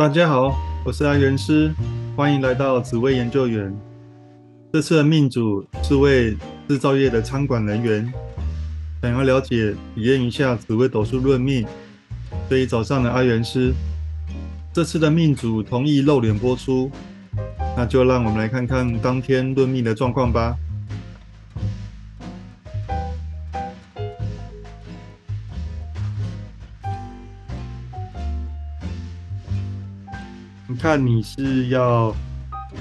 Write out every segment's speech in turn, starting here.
大家好，我是阿元师，欢迎来到紫薇研究员。这次的命主是位制造业的仓管人员，想要了解、体验一下紫薇斗数论命，所以找上了阿元师。这次的命主同意露脸播出，那就让我们来看看当天论命的状况吧。看你是要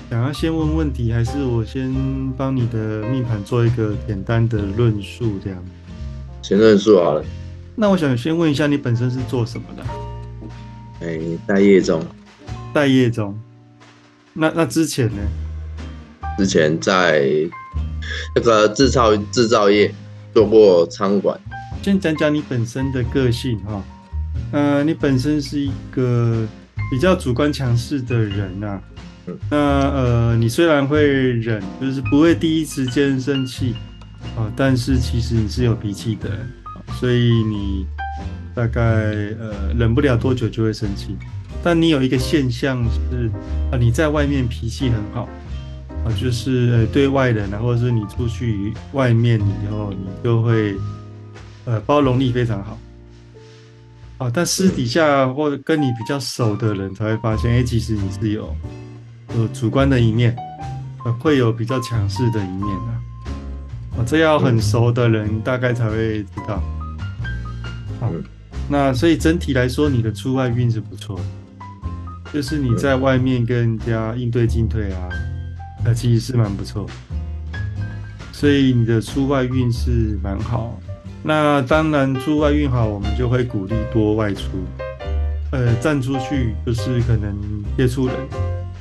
想要先问问题，还是我先帮你的命盘做一个简单的论述？这样，先论述好了。那我想先问一下，你本身是做什么的？哎，待业中。待业中。那那之前呢？之前在那个制造制造业做过仓管。先讲讲你本身的个性哈。呃，你本身是一个。比较主观强势的人啊，那呃，你虽然会忍，就是不会第一时间生气啊，但是其实你是有脾气的，所以你大概呃忍不了多久就会生气。但你有一个现象是啊，你在外面脾气很好啊，就是呃对外人啊，或者是你出去外面以后，你就会呃包容力非常好。啊，但私底下或者跟你比较熟的人才会发现，哎，其实你是有有主观的一面，会有比较强势的一面的。啊，这要很熟的人大概才会知道。好，那所以整体来说，你的出外运是不错的，就是你在外面跟人家应对进退啊，呃，其实是蛮不错。所以你的出外运是蛮好。那当然，出外运好，我们就会鼓励多外出，呃，站出去就是可能接触人，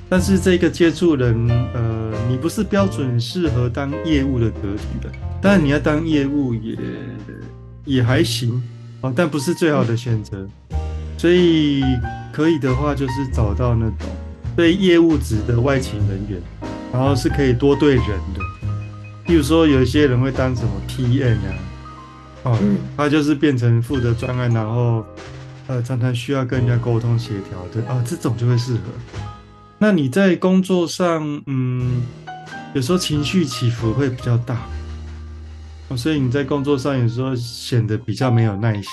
但是这个接触人，呃，你不是标准适合当业务的格局的，当然你要当业务也也还行啊，但不是最好的选择，所以可以的话就是找到那种对业务职的外勤人员，然后是可以多对人的，比如说有一些人会当什么 PM 啊。哦，他就是变成负责专案，然后呃常常需要跟人家沟通协调的啊，这种就会适合。那你在工作上，嗯，有时候情绪起伏会比较大，哦所以你在工作上有时候显得比较没有耐心，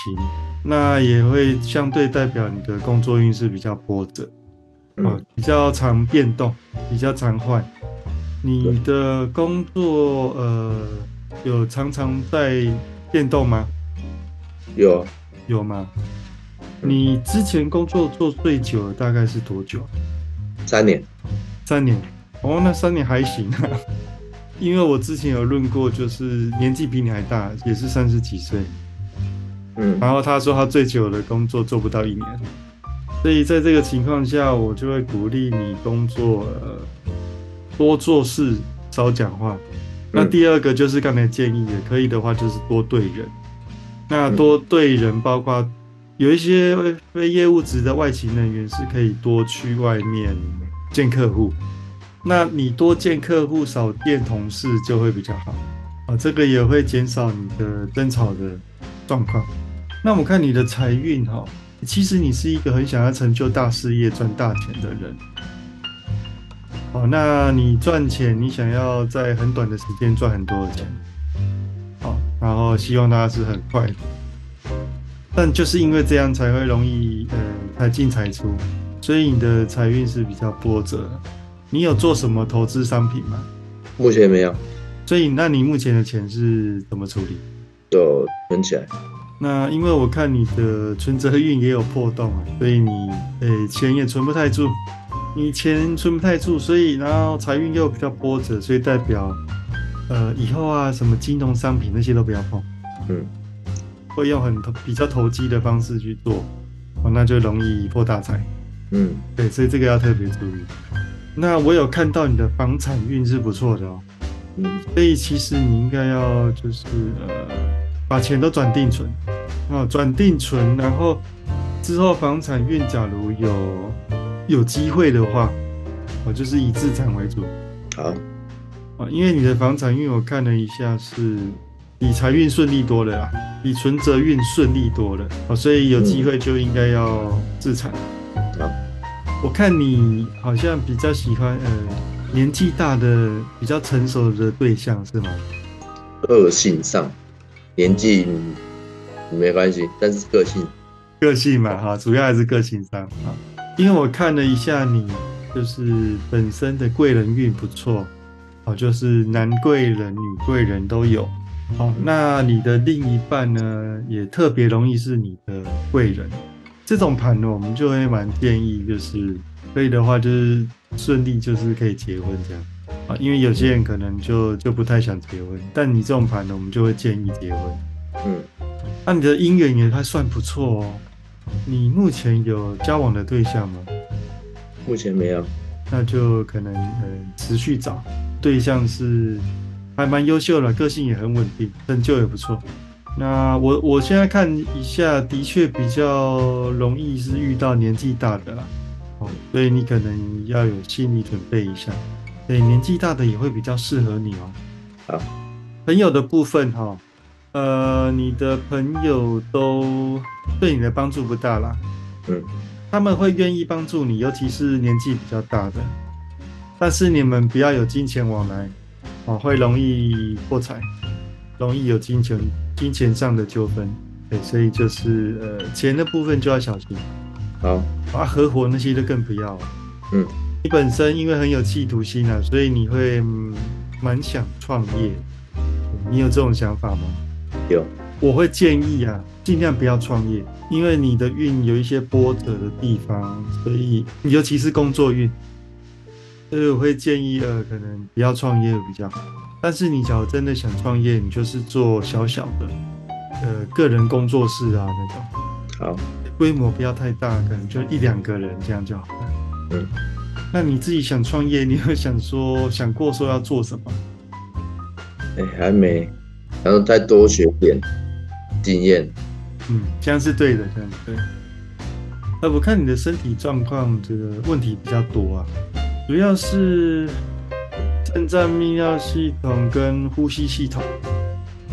那也会相对代表你的工作运势比较波折，啊，比较常变动，比较常换。你的工作呃有常常在。变动吗？有，有吗？你之前工作做最久大概是多久？三年。三年。哦，那三年还行啊。因为我之前有论过，就是年纪比你还大，也是三十几岁。嗯。然后他说他最久的工作做不到一年，所以在这个情况下，我就会鼓励你工作多做事，少讲话。那第二个就是刚才建议的，可以的话就是多对人。那多对人，包括有一些非业务职的外勤人员是可以多去外面见客户。那你多见客户，少见同事就会比较好啊。这个也会减少你的争吵的状况。那我看你的财运哈，其实你是一个很想要成就大事业、赚大钱的人。哦，那你赚钱，你想要在很短的时间赚很多的钱，好，然后希望大家是很快的，但就是因为这样才会容易呃财进财出，所以你的财运是比较波折。你有做什么投资商品吗？目前没有。所以那你目前的钱是怎么处理？就存起来。那因为我看你的存折运也有破洞啊，所以你呃钱也存不太住。你钱存不太住，所以然后财运又比较波折，所以代表，呃，以后啊，什么金融商品那些都不要碰，嗯，会用很投比较投机的方式去做，哦，那就容易破大财，嗯，对，所以这个要特别注意。那我有看到你的房产运是不错的哦，嗯，所以其实你应该要就是呃，把钱都转定存，啊，转定存，然后之后房产运假如有。有机会的话，我就是以自产为主。好，啊，因为你的房产运我看了一下，是比财运顺利多了啊，比存折运顺利多了啊，所以有机会就应该要自产。好，我看你好像比较喜欢呃年纪大的、比较成熟的对象是吗？个性上，年纪没关系，但是个性，个性嘛哈，主要还是个性上啊。因为我看了一下你，就是本身的贵人运不错，哦，就是男贵人、女贵人都有。哦，那你的另一半呢，也特别容易是你的贵人。这种盘呢，我们就会蛮建议，就是可以的话，就是顺利，就是可以结婚这样啊。因为有些人可能就就不太想结婚，但你这种盘呢，我们就会建议结婚。嗯，那你的姻缘也还算不错哦。你目前有交往的对象吗？目前没有。那就可能呃持续找对象是。还蛮优秀的，个性也很稳定，成就也不错。那我我现在看一下，的确比较容易是遇到年纪大的啦，哦，所以你可能要有心理准备一下。对，年纪大的也会比较适合你哦。好，朋友的部分哈，呃，你的朋友都对你的帮助不大啦。嗯，他们会愿意帮助你，尤其是年纪比较大的，但是你们不要有金钱往来。哦，会容易破财，容易有金钱金钱上的纠纷，对，所以就是呃钱的部分就要小心。好，啊，合伙那些就更不要。嗯，你本身因为很有企图心啊，所以你会蛮想创业。你有这种想法吗？有。我会建议啊，尽量不要创业，因为你的运有一些波折的地方，所以尤其是工作运。所以我会建议，呃，可能不要创业比较好。但是你假如真的想创业，你就是做小小的，呃，个人工作室啊那种。好，规模不要太大，可能就一两个人这样就好了。嗯。那你自己想创业，你有想说想过说要做什么？哎，还没，然后再多学点经验。嗯，这样是对的，这样对。呃，我看你的身体状况，这个问题比较多啊。主要是肾脏泌尿系统跟呼吸系统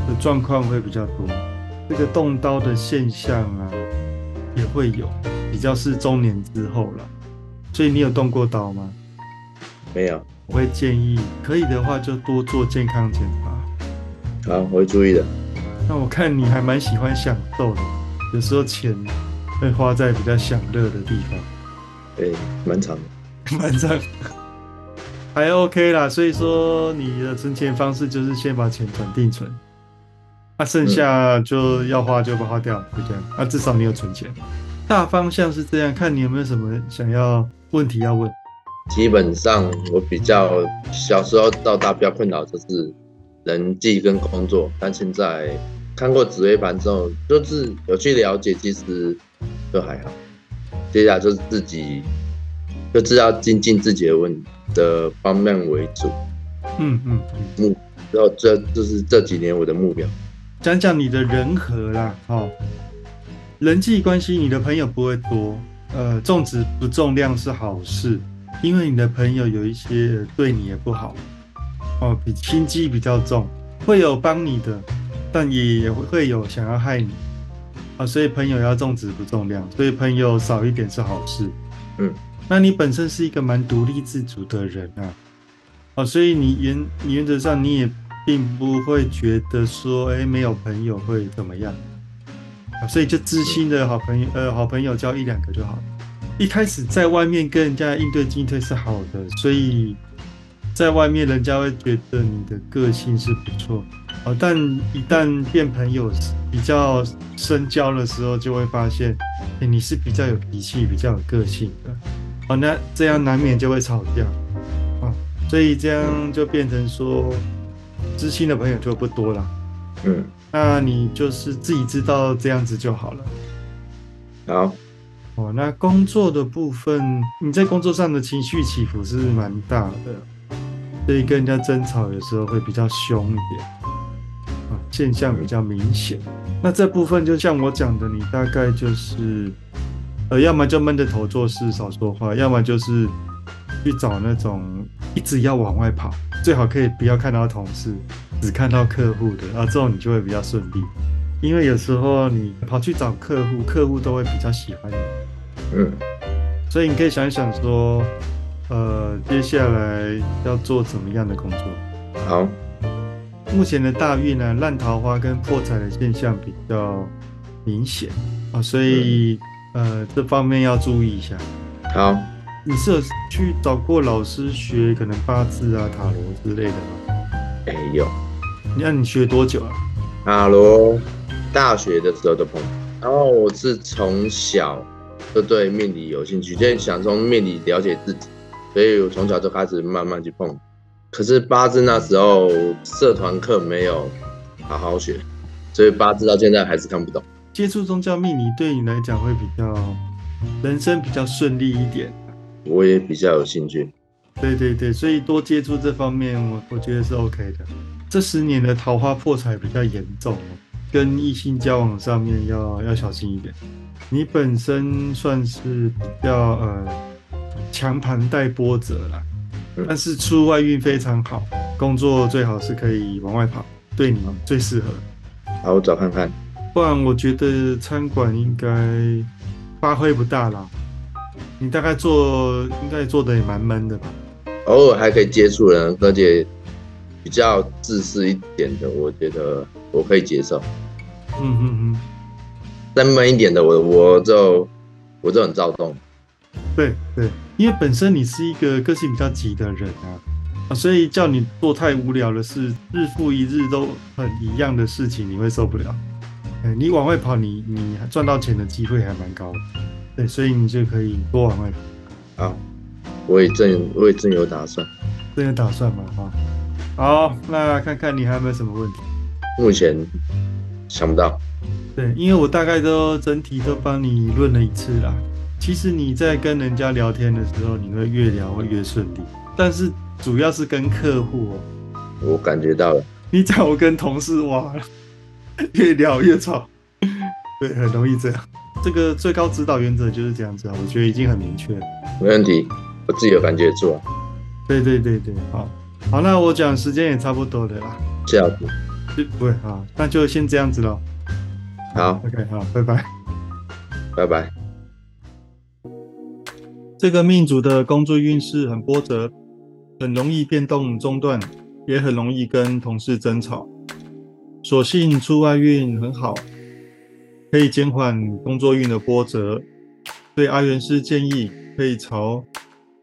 的状况会比较多，这个动刀的现象啊也会有，比较是中年之后了。所以你有动过刀吗？没有。我会建议，可以的话就多做健康检查。好，我会注意的。那我看你还蛮喜欢享受的，有时候钱会花在比较享乐的地方。对，蛮长的。蛮长还 OK 啦，所以说你的存钱方式就是先把钱转定存，那剩下就要花就把花掉，就这样。那至少你有存钱，大方向是这样。看你有没有什么想要问题要问。基本上我比较小时候到大比较困扰就是人际跟工作，但现在看过紫微盘之后，就是有去了解，其实都还好。接下来就是自己。就知道精进自己的问的方面为主，嗯嗯嗯目，然后这就是这几年我的目标。讲讲你的人和啦，哦，人际关系，你的朋友不会多，呃，重质不重量是好事，因为你的朋友有一些对你也不好，哦，比心机比较重，会有帮你的，但也会有想要害你，啊，所以朋友要重质不重量，所以朋友少一点是好事，嗯。那你本身是一个蛮独立自主的人啊，哦，所以你原原则上你也并不会觉得说，哎，没有朋友会怎么样，啊，所以就知心的好朋友，呃，好朋友交一两个就好。一开始在外面跟人家应对进退是好的，所以在外面人家会觉得你的个性是不错，哦，但一旦变朋友比较深交的时候，就会发现，哎，你是比较有脾气、比较有个性的。哦，那这样难免就会吵架，啊，所以这样就变成说，知心的朋友就不多了。嗯，那你就是自己知道这样子就好了。好，哦，那工作的部分，你在工作上的情绪起伏是蛮大的，所以跟人家争吵有时候会比较凶一点，啊，现象比较明显。那这部分就像我讲的，你大概就是。呃，要么就闷着头做事少说话，要么就是去找那种一直要往外跑，最好可以不要看到同事，只看到客户的，啊，这种你就会比较顺利。因为有时候你跑去找客户，客户都会比较喜欢你。嗯，所以你可以想一想说，呃，接下来要做怎么样的工作？好，目前的大运呢，烂桃花跟破财的现象比较明显啊，所以呃，这方面要注意一下。好，你是有去找过老师学可能八字啊、塔罗之类的吗？哎有，那你学多久啊？塔罗大学的时候的朋友，然后我是从小就对命理有兴趣，就想从命理了解自己，所以我从小就开始慢慢去碰。可是八字那时候社团课没有好好学，所以八字到现在还是看不懂。接触宗教命理对你来讲会比较人生比较顺利一点。我也比较有兴趣。对对对，所以多接触这方面，我我觉得是 OK 的。这十年的桃花破财比较严重，跟异性交往上面要要小心一点。你本身算是比较呃强盘带波折啦，但是出外运非常好，工作最好是可以往外跑，对你最适合。好，我找看看。不然我觉得餐馆应该发挥不大啦。你大概做应该做的也蛮闷的吧？偶尔还可以接触人，而且比较自私一点的，我觉得我可以接受。嗯嗯嗯。再闷一点的，我我就我就很躁动。对对，因为本身你是一个个性比较急的人啊，啊，所以叫你做太无聊的事，日复一日都很一样的事情，你会受不了。哎，你往外跑，你你赚到钱的机会还蛮高的。对，所以你就可以多往外跑。好，我也正我也正有打算，正有打算嘛，哈。好，那看看你还有没有什么问题？目前想不到。对，因为我大概都整体都帮你论了一次啦。其实你在跟人家聊天的时候，你会越聊会越顺利，但是主要是跟客户哦。我感觉到了。你找我跟同事哇，越聊越吵，对，很容易这样。这个最高指导原则就是这样子啊，我觉得已经很明确了。没问题，我自己有感觉做。对对对对，好，好，那我讲时间也差不多了啦。这样子。不会好，那就先这样子喽。好，OK，好，拜拜，拜拜。这个命主的工作运势很波折，很容易变动中断，也很容易跟同事争吵。所幸出外运很好。可以减缓工作运的波折，对阿元师建议可以朝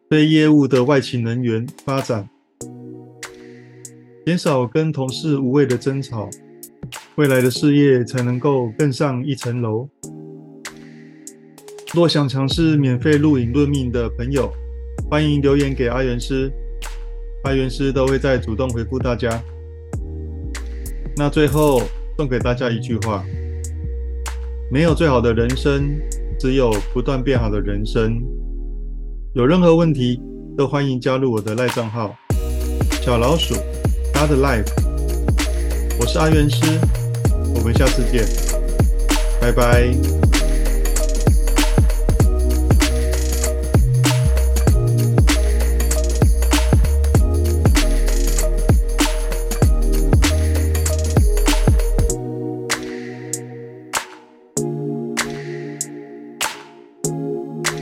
非业务的外勤人员发展，减少跟同事无谓的争吵，未来的事业才能够更上一层楼。若想尝试免费录影论命的朋友，欢迎留言给阿元师，阿元师都会在主动回复大家。那最后送给大家一句话。没有最好的人生，只有不断变好的人生。有任何问题，都欢迎加入我的赖账号“小老鼠 God Life”。我是阿元师，我们下次见，拜拜。